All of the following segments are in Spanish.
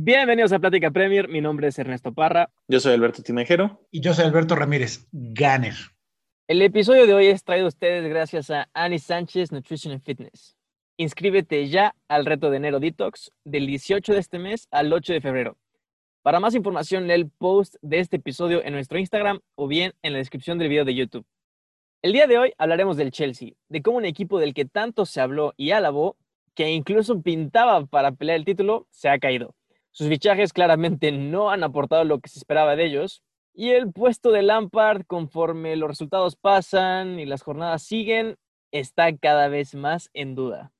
Bienvenidos a Plática Premier, mi nombre es Ernesto Parra. Yo soy Alberto Tinajero. Y yo soy Alberto Ramírez, Ganner. El episodio de hoy es traído a ustedes gracias a Annie Sánchez Nutrition and Fitness. Inscríbete ya al reto de enero Detox del 18 de este mes al 8 de febrero. Para más información, lee el post de este episodio en nuestro Instagram o bien en la descripción del video de YouTube. El día de hoy hablaremos del Chelsea, de cómo un equipo del que tanto se habló y alabó, que incluso pintaba para pelear el título, se ha caído. Sus fichajes claramente no han aportado lo que se esperaba de ellos, y el puesto de Lampard, conforme los resultados pasan y las jornadas siguen, está cada vez más en duda.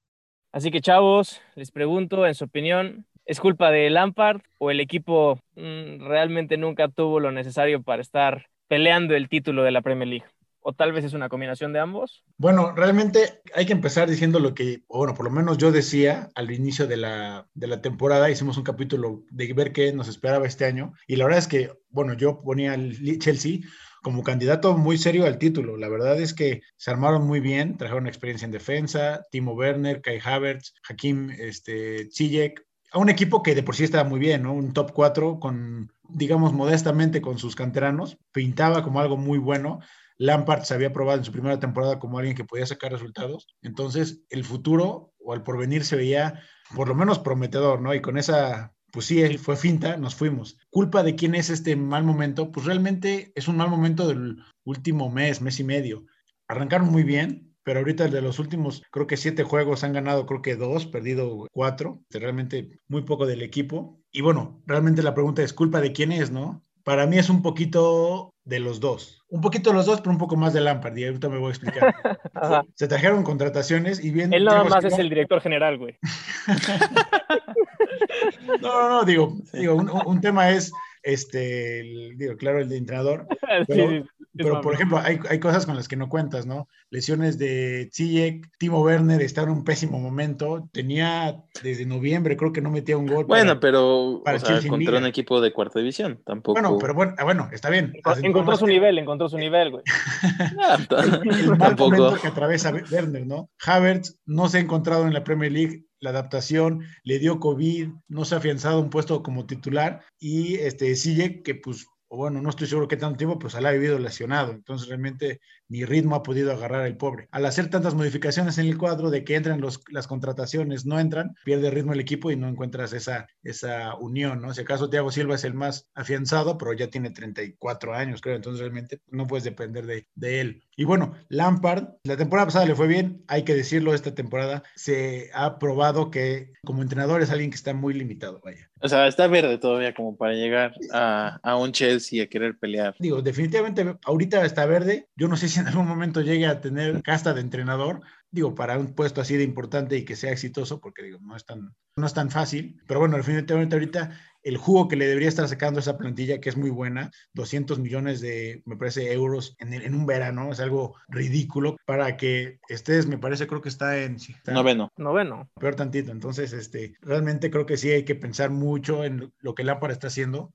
Así que chavos, les pregunto, en su opinión, ¿es culpa de Lampard o el equipo mm, realmente nunca tuvo lo necesario para estar peleando el título de la Premier League? O tal vez es una combinación de ambos? Bueno, realmente hay que empezar diciendo lo que, bueno, por lo menos yo decía al inicio de la, de la temporada, hicimos un capítulo de ver qué nos esperaba este año, y la verdad es que, bueno, yo ponía al Chelsea como candidato muy serio al título. La verdad es que se armaron muy bien, trajeron experiencia en defensa, Timo Werner, Kai Havertz, Hakim este, Ziyech, a un equipo que de por sí estaba muy bien, ¿no? Un top 4 con, digamos, modestamente con sus canteranos, pintaba como algo muy bueno. Lampard se había probado en su primera temporada como alguien que podía sacar resultados. Entonces, el futuro o el porvenir se veía por lo menos prometedor, ¿no? Y con esa, pues sí, fue finta, nos fuimos. ¿Culpa de quién es este mal momento? Pues realmente es un mal momento del último mes, mes y medio. Arrancaron muy bien, pero ahorita de los últimos, creo que siete juegos han ganado, creo que dos, perdido cuatro, realmente muy poco del equipo. Y bueno, realmente la pregunta es, ¿culpa de quién es, no? Para mí es un poquito de los dos. Un poquito de los dos, pero un poco más de Lampard, y ahorita me voy a explicar. Se trajeron contrataciones y bien... Él nada más es el director general, güey. no, no, no, digo, digo un, tema es, este, digo, claro, el de entrenador, pero, pero por ejemplo, hay, hay, cosas con las que no cuentas, ¿no? Lesiones de Ziyech, Timo Werner está en un pésimo momento, tenía desde noviembre, creo que no metía un gol. Bueno, pero para contra un equipo de cuarta división, tampoco. Bueno, pero bueno, ah, bueno está bien. Encontró su nivel, encontró su nivel, güey. el, mal momento que atraviesa Werner, ¿no? Havertz no se ha encontrado en la Premier League la adaptación, le dio COVID, no se ha afianzado un puesto como titular y este sigue que pues o bueno, no estoy seguro qué tanto tiempo, pues se ha vivido lesionado. Entonces realmente ni ritmo ha podido agarrar el pobre. Al hacer tantas modificaciones en el cuadro de que entran los, las contrataciones, no entran, pierde ritmo el equipo y no encuentras esa, esa unión, ¿no? Si acaso Thiago Silva es el más afianzado, pero ya tiene 34 años, creo. Entonces realmente no puedes depender de, de él. Y bueno, Lampard, la temporada pasada le fue bien, hay que decirlo, esta temporada se ha probado que como entrenador es alguien que está muy limitado, vaya. O sea, está verde todavía como para llegar a, a un Chelsea a querer pelear. Digo, definitivamente ahorita está verde. Yo no sé si en algún momento llegue a tener casta de entrenador, digo, para un puesto así de importante y que sea exitoso, porque digo, no es tan, no es tan fácil. Pero bueno, definitivamente ahorita el jugo que le debería estar sacando esa plantilla, que es muy buena, 200 millones de, me parece, euros en, en un verano, es algo ridículo para que estés, me parece, creo que está en... Noveno. Noveno. Peor tantito. Entonces, este, realmente creo que sí hay que pensar mucho en lo que Lampard está haciendo.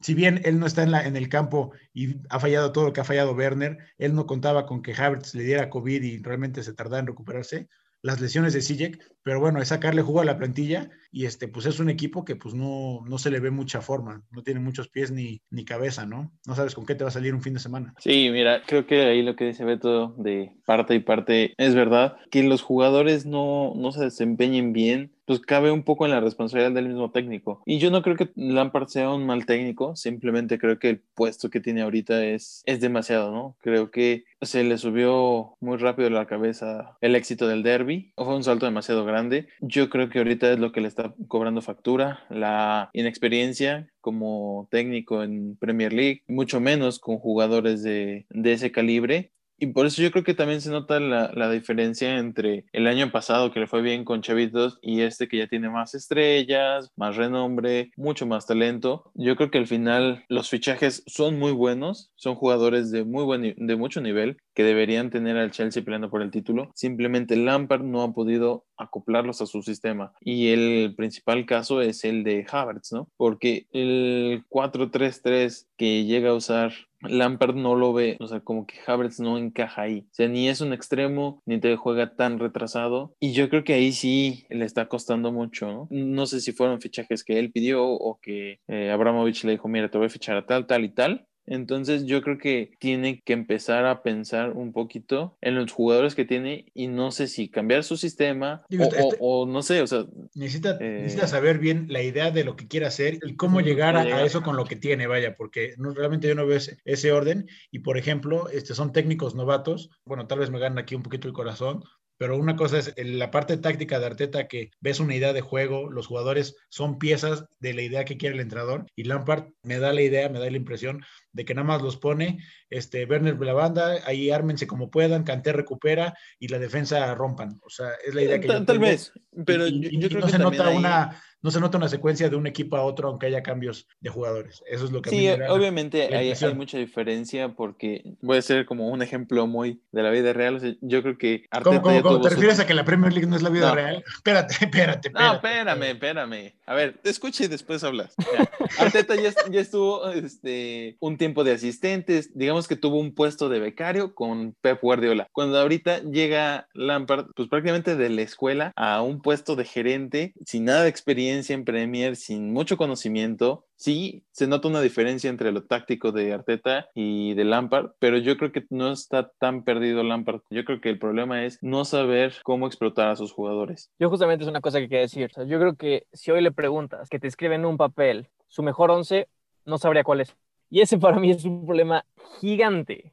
Si bien él no está en, el campo y ha fallado todo lo que ha fallado Werner, él no contaba con que Havertz le diera COVID y realmente se tardara en recuperarse las lesiones de Sijek, pero bueno, es sacarle jugo a la plantilla y este, pues es un equipo que pues no, no se le ve mucha forma, no tiene muchos pies ni, ni cabeza, ¿no? No sabes con qué te va a salir un fin de semana. Sí, mira, creo que ahí lo que dice Beto de parte y parte es verdad, que los jugadores no, no se desempeñen bien pues cabe un poco en la responsabilidad del mismo técnico. Y yo no creo que Lampard sea un mal técnico, simplemente creo que el puesto que tiene ahorita es, es demasiado, ¿no? Creo que se le subió muy rápido la cabeza el éxito del derby, fue un salto demasiado grande. Yo creo que ahorita es lo que le está cobrando factura, la inexperiencia como técnico en Premier League, mucho menos con jugadores de, de ese calibre y por eso yo creo que también se nota la, la, diferencia entre el año pasado que le fue bien con Chavitos y este que ya tiene más estrellas, más renombre, mucho más talento. Yo creo que al final los fichajes son muy buenos, son jugadores de, muy buen, de mucho nivel que deberían tener al Chelsea peleando por el título. Simplemente Lampard no ha podido acoplarlos a su sistema. Y el principal caso es el de Havertz, ¿no? Porque el 4-3-3 que llega a usar Lampard no lo ve, o sea, como que Havertz no encaja ahí. O sea, ni es un extremo, ni te juega tan retrasado. Y yo creo que ahí sí le está costando mucho, ¿no? No sé si fueron fichajes que él pidió o que eh, Abramovich le dijo, mira, te voy a fichar a tal, tal y tal. Entonces yo creo que tiene que empezar a pensar un poquito en los jugadores que tiene y no sé si cambiar su sistema Digo, o, este- o- no sé, o sea, Necesita, Eh, necesita saber bien la idea de lo que quiere hacer y cómo llegar a, eso con lo que tiene, vaya, porque no, realmente yo no veo ese, ese orden. Y por ejemplo, este, son técnicos novatos. Bueno, tal vez me ganan aquí un poquito el corazón, pero una cosa es la parte táctica de Arteta, que ves una idea de juego, los jugadores son piezas de la idea que quiere el entrenador. Y Lampard me da la idea, me da la impresión de que nada más los pone, este, Werner la banda, ahí ármense como puedan, Canté recupera y la defensa rompan. O sea, es la idea que yo tal, tal tengo. vez, pero Y- yo, y- yo y creo no que se nota una no se nota una secuencia de un equipo a otro aunque haya cambios de jugadores eso es lo que a mí Sí, me da obviamente la hay, mucha diferencia porque voy a ser como un ejemplo muy de la vida real. o sea, yo creo que Arteta ¿Cómo, cómo, ya cómo? tuvo ¿Te su- refieres a que la Premier League no es la vida No. real? Espérate, espérate, espérate. No, espérame, espérame. A ver, te escucha y después hablas. Ya. Arteta ya, ya estuvo este, un tiempo de asistentes, digamos que tuvo un puesto de becario con Pep Guardiola. Cuando ahorita llega Lampard, pues prácticamente de la escuela a un puesto de gerente, sin nada de experiencia en Premier, sin mucho conocimiento. Sí, se nota una diferencia entre lo táctico de Arteta y de Lampard, pero yo creo que no está tan perdido Lampard. Yo creo que el problema es no saber cómo explotar a sus jugadores. Yo justamente es una cosa que quería decir. Yo creo que si hoy le preguntas que te escriben en un papel su mejor once, no sabría cuál es. Y ese para mí es un problema gigante.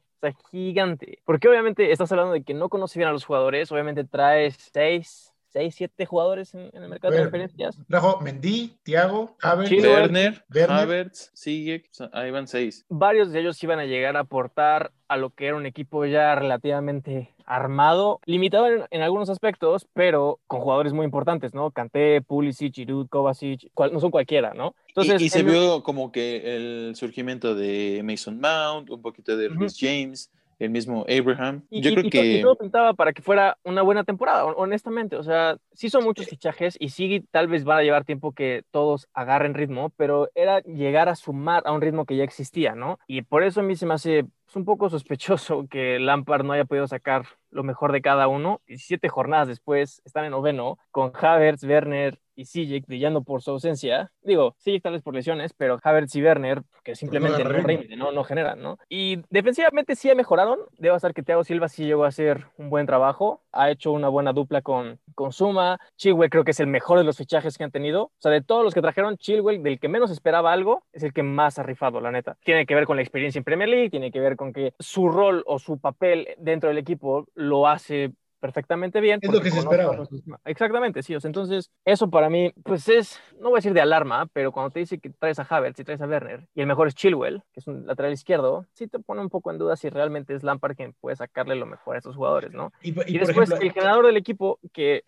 Gigante. Porque obviamente estás hablando de que no conoce bien a los jugadores. Obviamente traes seis, seis, siete jugadores en, en el mercado de Bueno. transferencias. Trajo Mendy, Thiago, Havertz, Werner. Havertz, Sigue, ahí van seis. varios de ellos iban a llegar a aportar a lo que era un equipo ya relativamente armado, limitado en, en algunos aspectos, pero con jugadores muy importantes, ¿no? Kanté, Pulisic, Giroud, Kovacic, cual- no son cualquiera, ¿no? y, y se vio como que el surgimiento de Mason Mount, un poquito de. Rhys James, el mismo Abraham. Y, Yo y- creo y to- y que todo pintaba para que fuera una buena temporada, hon- honestamente. O sea, sí son muchos fichajes y sí tal vez van a llevar tiempo que todos agarren ritmo, pero era llegar a sumar a un ritmo que ya existía, ¿no? Y por eso a mí se me hace pues, un poco sospechoso que Lampard no haya podido sacar lo mejor de cada uno. 17 jornadas después están en noveno, con Havertz, Werner y Sijic brillando por su ausencia. Digo, Sijic tal vez por lesiones, pero Havertz y Werner que simplemente no, rinden, no, no generan, ¿no? Y defensivamente sí mejoraron. Debo estar que Thiago Silva sí llegó a hacer un buen trabajo. Ha hecho una buena dupla con, con Suma. Chilwell creo que es el mejor de los fichajes que han tenido. O sea, de todos los que trajeron, Chilwell, del que menos esperaba algo, es el que más ha rifado, la neta. Tiene que ver con la experiencia en Premier League, tiene que ver con que su rol o su papel dentro del equipo lo hace perfectamente bien. Es lo que se esperaba. Exactamente, sí. O sea, entonces, eso para mí, pues es, no voy a decir de alarma, pero cuando te dice que traes a Havertz y traes a Werner, y el mejor es Chilwell, que es un lateral izquierdo, sí te pone un poco en duda si realmente es Lampard quien puede sacarle lo mejor a estos jugadores, ¿no? Y, y Y, después ejemplo, el generador del equipo, que,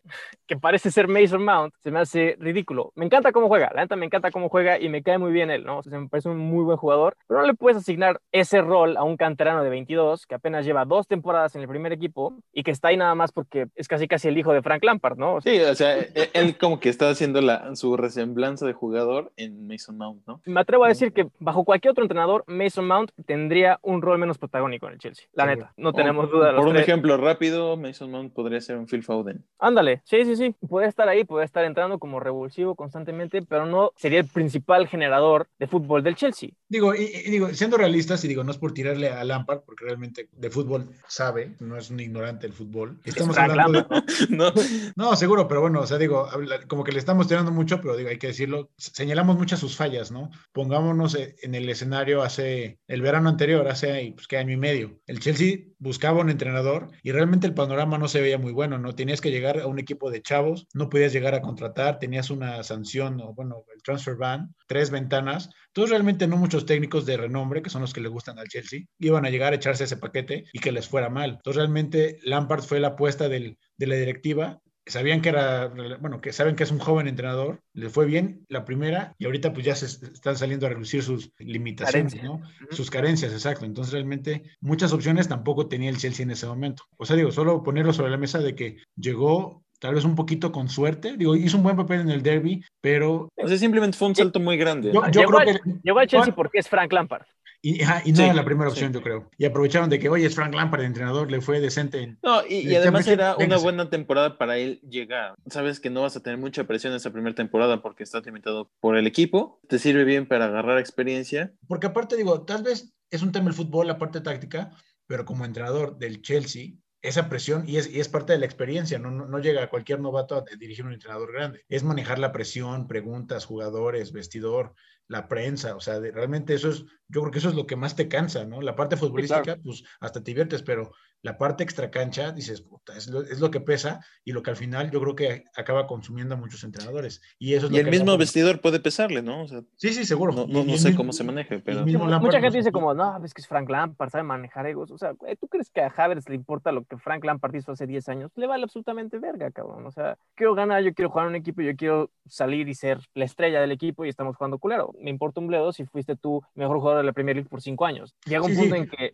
que parece ser Mason Mount, se me hace ridículo. Me encanta cómo juega, la neta me encanta cómo juega y me cae muy bien él, ¿no? O sea, me parece un muy buen jugador, pero no le puedes asignar ese rol a un canterano de 22 que apenas lleva dos temporadas en el primer equipo y que está ahí nada más porque es casi casi el hijo de Frank Lampard, ¿no? O sea, Sí, o sea, e- él como que está haciendo la, su resemblanza de jugador en Mason Mount, ¿no? me atrevo a decir que bajo cualquier otro entrenador, Mason Mount tendría un rol menos protagónico en el Chelsea, la neta. No tenemos duda. los Por un tres. ejemplo rápido, Mason Mount podría ser un Phil Foden. Ándale, sí, sí, sí. Puede estar ahí, puede estar entrando como revulsivo constantemente, pero no sería el principal generador de fútbol del Chelsea. Digo, y, y digo, siendo realistas, y digo, no es por tirarle a Lampard, porque realmente de fútbol sabe, no es un ignorante del fútbol. Estamos hablando ¿No? No, seguro, pero bueno, o sea, digo, como que le estamos tirando mucho, pero digo, hay que decirlo, señalamos muchas sus fallas, ¿no? Pongámonos eh, en el escenario hace el verano anterior, hace pues, ¿qué año y medio. El Chelsea buscaba un entrenador y realmente el panorama no se veía muy bueno, ¿no? Tenías que llegar a un equipo de chavos, no podías llegar a contratar, tenías una sanción, o bueno, el transfer ban, tres ventanas. Entonces, realmente no muchos técnicos de renombre, que son los que le gustan al Chelsea, iban a llegar a echarse ese paquete y que les fuera mal. Entonces, realmente Lampard fue la apuesta del, de la directiva sabían que era, bueno, que saben que es un joven entrenador, le fue bien la primera y ahorita pues ya se están saliendo a reducir sus limitaciones. ¿no? Sus carencias, exacto. Entonces realmente muchas opciones tampoco tenía el Chelsea en ese momento. O sea, digo, solo ponerlo sobre la mesa de que llegó tal vez un poquito con suerte, digo, hizo un buen papel en el derby, pero O sea, simplemente fue un salto muy grande. yo, Llegó creo al- que... Llegó al Chelsea porque es Frank Lampard. Y, ajá, y no Sí, era la primera sí. opción, yo creo. Y aprovecharon de que, oye, es Frank Lampard, el entrenador, le fue decente. en- No, y, y además era una buena temporada para él llegar. Sabes que no vas a tener mucha presión esa primera temporada porque estás limitado por el equipo. Te sirve bien para agarrar experiencia. Porque aparte, digo, tal vez es un tema el fútbol, la parte táctica, pero como entrenador del Chelsea, esa presión, y es, y es parte de la experiencia, no, no, no llega a cualquier novato a dirigir un entrenador grande. Es manejar la presión, preguntas, jugadores, vestidor, la prensa, o sea, de- realmente eso es, yo creo que eso es lo que más te cansa, ¿no? La parte futbolística, pues hasta te diviertes, pero la parte extracancha, dices, puta, es lo, es lo que pesa y lo que al final yo creo que acaba consumiendo a muchos entrenadores. Y eso es Y lo el que mismo vestidor puede pesarle, ¿no? O sea, Sí, sí, seguro. no, Y- no, y no sé mismo- cómo se maneje, el pero... Lampard Mucha gente dice como, no, es que es Frank Lampard, sabe manejar egos. O sea, ¿tú crees que a Havertz le importa lo que Frank Lampard hizo hace 10 años? Le vale absolutamente verga, cabrón. O sea, quiero ganar, yo quiero jugar en un equipo, yo quiero salir y ser la estrella del equipo y estamos jugando culero. Me importa un bledo si fuiste tú mejor jugador de la Premier League por 5 años. Llega un Sí, punto sí. en que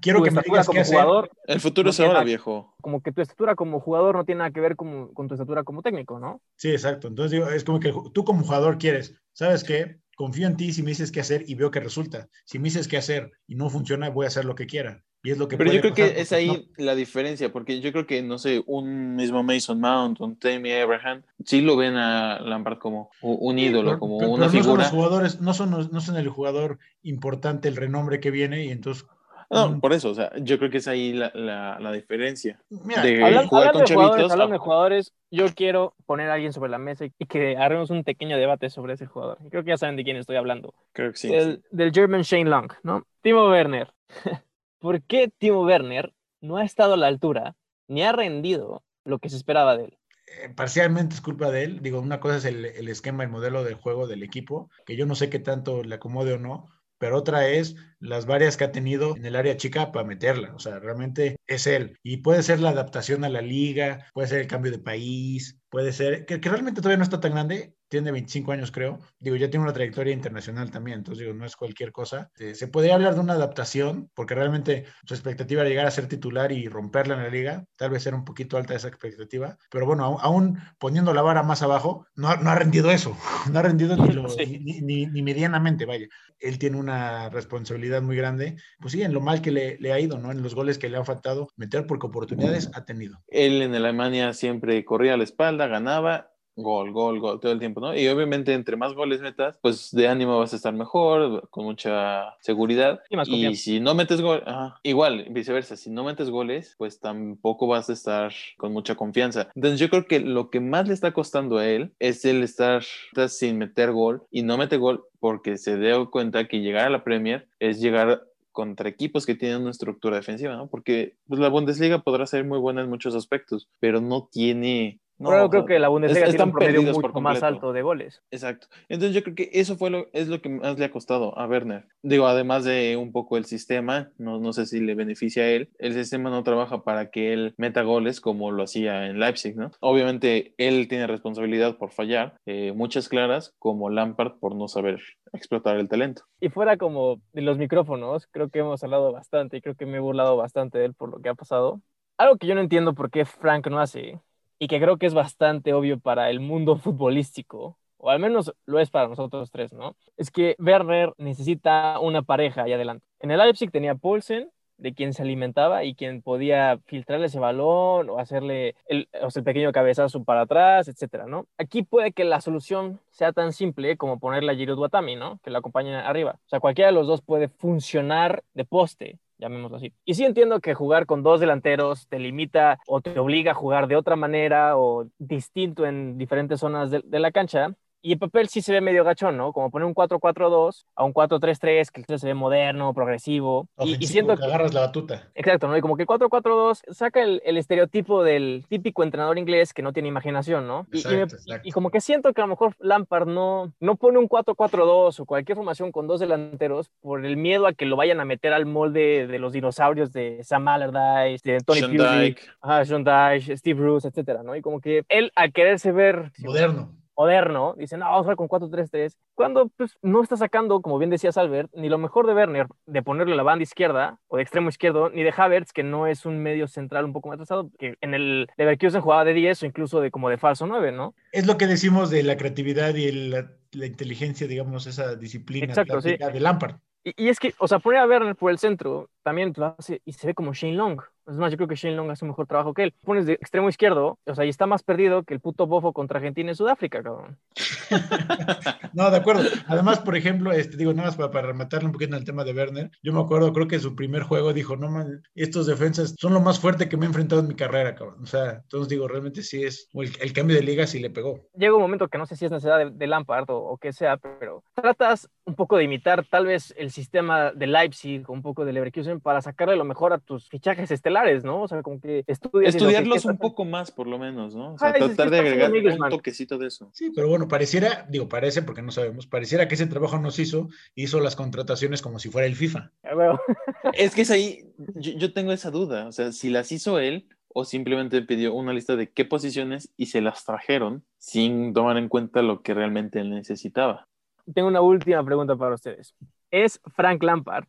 Quiero tu que me digas qué como jugador, El futuro no es ahora, viejo. como que tu estatura como jugador no tiene nada que ver con, con tu estatura como técnico, ¿no? Sí, exacto. Entonces digo, es como que tú como jugador quieres, ¿sabes qué? Confío en ti si me dices qué hacer y veo que resulta. Si me dices qué hacer y no funciona, voy a hacer lo que quiera. Y es lo que Pero yo creo pasar, que es ahí la diferencia, porque yo creo que, no sé, un mismo Mason Mount, un Tammy Abraham, sí lo ven a Lampard como un no. ídolo, Pero- como pero- una pero no son figura. los jugadores, no son, los- no son el jugador importante, el renombre que viene y entonces, No, por eso, o sea, yo creo que es ahí la, la, la diferencia. mira, De- Hablan- jugar hablando, con de jugadores, hablando ah. de jugadores, yo quiero poner a alguien sobre la mesa y, que hagamos un pequeño debate sobre ese jugador. Creo que ya saben de quién estoy hablando. Creo que sí. del, del German Shane Long, ¿no? Timo Werner. ¿Por qué Timo Werner no ha estado a la altura ni ha rendido lo que se esperaba de él? eh, parcialmente es culpa de él. Digo, una cosa es el, el esquema, el modelo de juego del equipo, que yo no sé qué tanto le acomode o no, pero otra es las varias que ha tenido en el área chica para meterla. O sea, realmente es él. Y puede ser la adaptación a la liga, puede ser el cambio de país, puede ser que, que realmente todavía no está tan grande. Tiene 25 años, creo. Digo, ya tiene una trayectoria internacional también. Entonces, digo, no es cualquier cosa. Eh, se podría hablar de una adaptación, porque realmente su expectativa era llegar a ser titular y romperla en la liga. Tal vez era un poquito alta esa expectativa. Pero bueno, aún, aún poniendo la vara más abajo, no, ha- no ha rendido eso. No ha rendido ni, lo- Sí. ni, ni- ni medianamente, vaya él tiene una responsabilidad muy grande, pues sí, en lo mal que le, le, ha ido, ¿no? En los goles que le han faltado meter, porque oportunidades ha tenido. Él en Alemania siempre corría a la espalda, ganaba, gol, gol, gol, todo el tiempo, ¿no? Y obviamente entre más goles metas, pues de ánimo vas a estar mejor, con mucha seguridad. Y más y si no metes gol, ajá, igual, viceversa, si no metes goles, pues tampoco vas a estar con mucha confianza. Entonces yo creo que lo que más le está costando a él es el estar sin meter gol y no mete gol porque se dio cuenta que llegar a la Premier es llegar contra equipos que tienen una estructura defensiva, ¿no? Porque pues, la Bundesliga podrá ser muy buena en muchos aspectos, pero no tiene... No, Pero creo que la Bundesliga es- tiene un promedio mucho por más alto de goles. Exacto. Entonces yo creo que eso fue lo, es lo que más le ha costado a Werner. Digo, además de un poco el sistema, no, no sé si le beneficia a él, el sistema no trabaja para que él meta goles como lo hacía en Leipzig, ¿no? Obviamente él tiene responsabilidad por fallar, eh, muchas claras, como Lampard por no saber explotar el talento. Y fuera como de los micrófonos, creo que hemos hablado bastante y creo que me he burlado bastante de él por lo que ha pasado. Algo que yo no entiendo por qué Frank no hace y que creo que es bastante obvio para el mundo futbolístico, o al menos lo es para nosotros tres, ¿no? Es que Werner necesita una pareja ahí adelante. En el Leipzig tenía Poulsen, de quien se alimentaba y quien podía filtrarle ese balón o hacerle el, o sea, el pequeño cabezazo para atrás, etcétera, ¿no? Aquí puede que la solución sea tan simple como ponerle a Giroud Watami, ¿no? Que la acompañe arriba. O sea, cualquiera de los dos puede funcionar de poste, llamémoslo así. Y sí entiendo que jugar con dos delanteros te limita o te obliga a jugar de otra manera o distinto en diferentes zonas de, de la cancha. Y el papel sí se ve medio gachón, ¿no? Como poner un 4-4-2 a un 4-3-3, que se ve moderno, progresivo. Y, y, siento que agarras la batuta. Exacto, ¿no? Y como que 4-4-2 saca el, el, estereotipo del típico entrenador inglés que no tiene imaginación, ¿no? Y, Exacto, y, me, exacto. y, como que siento que a lo mejor Lampard no, no pone un 4-4-2 o cualquier formación con dos delanteros por el miedo a que lo vayan a meter al molde de los dinosaurios de Sam Allardyce, de Tony Sean Dyche. ajá, Sean Dyche, Steve Bruce, etcétera, ¿no? Y como que él, al quererse ver Moderno. Moderno, dice, no, vamos a jugar con 4-3-3, cuando pues no está sacando, como bien decías Albert, ni lo mejor de Werner, de ponerle la banda izquierda o de extremo izquierdo, ni de Havertz, que no es un medio central un poco más atrasado, que en el Leverkusen jugaba de 10 o incluso de como de falso 9, ¿no? Es lo que decimos de la creatividad y la, la inteligencia, digamos, esa disciplina Exacto, sí. de Lampard. Y, y es que, o sea, poner a Werner por el centro también lo hace y se ve como Shane Long. Es más, yo creo que Shane Long hace un mejor trabajo que él. Pones de extremo izquierdo, o sea, y está más perdido que el puto bofo contra Argentina y Sudáfrica, cabrón. no, de acuerdo. Además, por ejemplo, este, digo, nada más para, para rematarle un poquito en el tema de Werner, yo me acuerdo, creo que en su primer juego dijo, no man, estos defensas son lo más fuerte que me he enfrentado en mi carrera, cabrón. O sea, entonces digo, realmente sí es, el, el cambio de liga sí le pegó. Llega un momento que no sé si es necesidad de, de Lampard o, o que sea, pero tratas un poco de imitar tal vez el sistema de Leipzig o un poco de Leverkusen para sacarle lo mejor a tus fichajes estelares, ¿no? O sea, como que estudias estudiarlos un poco más, por lo menos, ¿no? O sea, Ay, sí, tratar de agregar un amigos, toquecito de eso. Sí, pero bueno, pareciera, digo, parece porque no sabemos, pareciera que ese trabajo nos hizo, hizo las contrataciones como si fuera el FIFA. Ah, bueno, Es que es ahí, yo, yo tengo esa duda, o sea, si las hizo él o simplemente pidió una lista de qué posiciones y se las trajeron sin tomar en cuenta lo que realmente él necesitaba. Tengo una última pregunta para ustedes. ¿Es Frank Lampard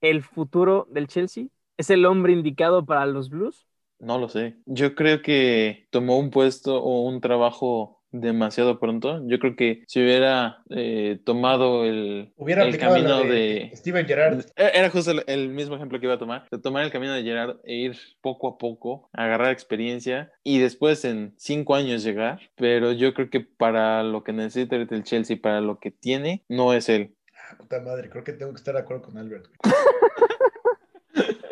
el futuro del Chelsea? ¿Es el hombre indicado para los Blues? No lo sé. Yo creo que tomó un puesto o un trabajo demasiado pronto. Yo creo que si hubiera eh, tomado el, Hubiera el camino de, de... Steven Gerrard. Era justo el, el mismo ejemplo que iba a tomar, de tomar el camino de Gerard e ir poco a poco, agarrar experiencia y después en cinco años llegar, pero yo creo que para lo que necesita el Chelsea, para lo que tiene, no es él. Ah, Puta madre, creo que tengo que estar de acuerdo con Albert.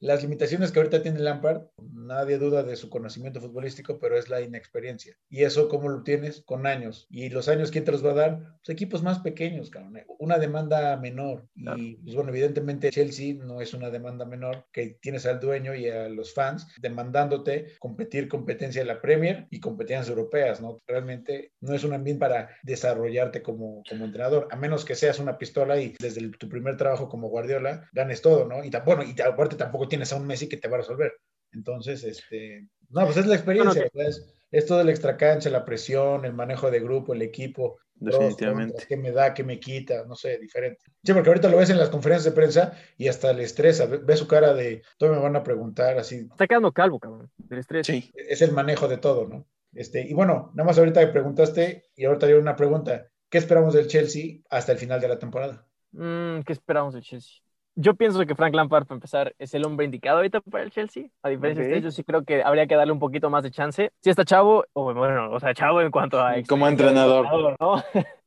Las limitaciones que ahorita tiene Lampard, nadie duda de su conocimiento futbolístico, pero es la inexperiencia. ¿Y eso cómo lo tienes? Con años. ¿Y los años quién te los va a dar? Pues equipos más pequeños, cabrón. Una demanda menor. Y pues bueno, evidentemente Chelsea no es una demanda menor, que tienes al dueño y a los fans demandándote competir competencia en la Premier y competencias europeas, ¿no? Realmente no es un ambiente para desarrollarte como, como entrenador, a menos que seas una pistola y desde el- tu primer trabajo como Guardiola ganes todo, ¿no? Y tampoco, y aparte tampoco tienes a un Messi que te va a resolver. Entonces, este, no, pues es la experiencia, es, es todo el extracancha, la presión, el manejo de grupo, el equipo, Definitivamente. qué me da, qué me quita, no sé, diferente. Sí, porque ahorita lo ves en las conferencias de prensa y hasta le estresa, ve, ve su cara de, todo me van a preguntar, así, Está quedando calvo, cabrón, del estrés. Sí. es el manejo de todo, ¿no? Este, y bueno, nada más ahorita me preguntaste y ahorita yo una pregunta, ¿qué esperamos del Chelsea hasta el final de la temporada? Mm, ¿Qué esperamos del Chelsea? Yo pienso que Frank Lampard, para empezar, es el hombre indicado ahorita para el Chelsea. A diferencia de Ok. ustedes, yo sí creo que habría que darle un poquito más de chance. Si está chavo, o bueno, o sea, chavo en cuanto a... Como entrenador. ¿no?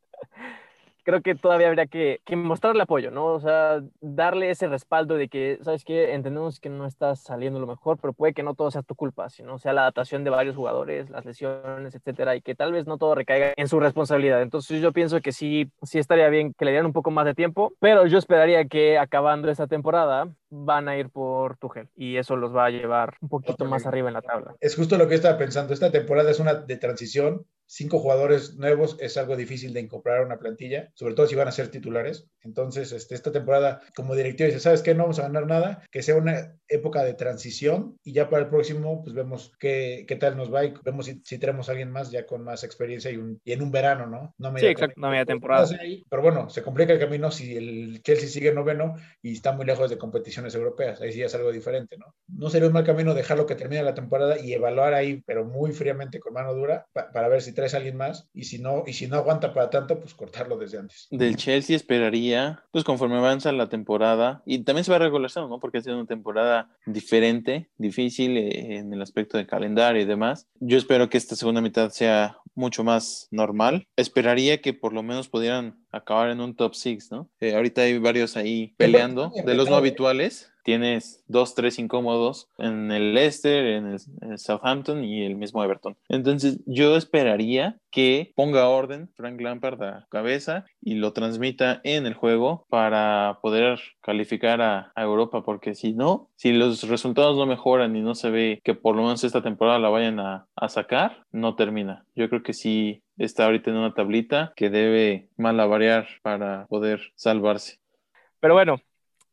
creo que todavía habría que, mostrarle apoyo, ¿no? O sea, darle ese respaldo de que, ¿sabes qué? Entendemos que no estás saliendo lo mejor, pero puede que no todo sea tu culpa, sino sea la adaptación de varios jugadores, las lesiones, etcétera, y que tal vez no todo recaiga en su responsabilidad. Entonces yo pienso que sí, sí estaría bien que le dieran un poco más de tiempo, pero yo esperaría que acabando esta temporada van a ir por Tuchel y eso los va a llevar un poquito más arriba en la tabla. Es justo lo que yo estaba pensando, esta temporada es una de transición, cinco jugadores nuevos es algo difícil de incorporar a una plantilla, sobre todo si van a ser titulares. Entonces, este, esta temporada, como directivo, dice, ¿sabes qué? No vamos a ganar nada, que sea una época de transición y ya para el próximo, pues vemos qué, qué tal nos va y vemos si, si tenemos a alguien más ya con más experiencia y, un, y en un verano, ¿no? no Sí, exacto, no media temporada. Pero bueno, se complica el camino si el Chelsea sigue noveno y está muy lejos de competiciones europeas. Ahí sí es algo diferente, ¿no? No sería un mal camino dejarlo que termine la temporada y evaluar ahí, pero muy fríamente con mano dura, pa- para ver si traes a alguien más y si no, y si no aguanta para tanto, pues cortarlo desde antes. Del Chelsea esperaría, pues conforme avanza la temporada, y también se va regularizando, ¿no? Porque ha sido una temporada diferente, difícil eh, en el aspecto de calendario y demás. Yo espero que esta segunda mitad sea mucho más normal. Esperaría que por lo menos pudieran acabar en un top 6, ¿no? Eh, ahorita hay varios ahí peleando, de los no habituales. Tienes dos, tres incómodos en el Leicester, en el, el Southampton y el mismo Everton. Entonces, yo esperaría que ponga orden Frank Lampard a cabeza y lo transmita en el juego para poder calificar a, a Europa, porque si no, si los resultados no mejoran y no se ve que por lo menos esta temporada la vayan a, a sacar, no termina. Yo creo que sí está ahorita en una tablita que debe malavariar para poder salvarse. Pero bueno,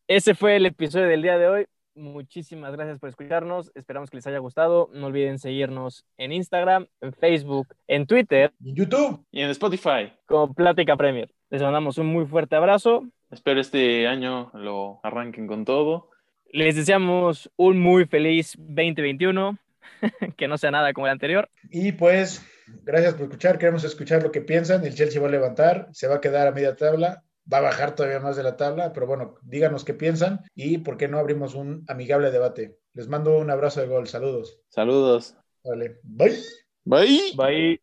ese fue el episodio del día de hoy. Muchísimas gracias por escucharnos. Esperamos que les haya gustado. No olviden seguirnos en Instagram, en Facebook, en Twitter en YouTube, Y en Spotify, como Plática Premier. Les mandamos un muy fuerte abrazo. espero este año lo arranquen con todo. Les deseamos un muy feliz 2021. que no sea nada como el anterior. y pues, gracias por escuchar, queremos escuchar lo que piensan, el Chelsea va a levantar, se va a quedar a media tabla, va a bajar todavía más de la tabla, pero bueno, díganos qué piensan y por qué no abrimos un amigable debate. Les mando un abrazo de gol, saludos. Saludos. Vale, bye. Bye. Bye.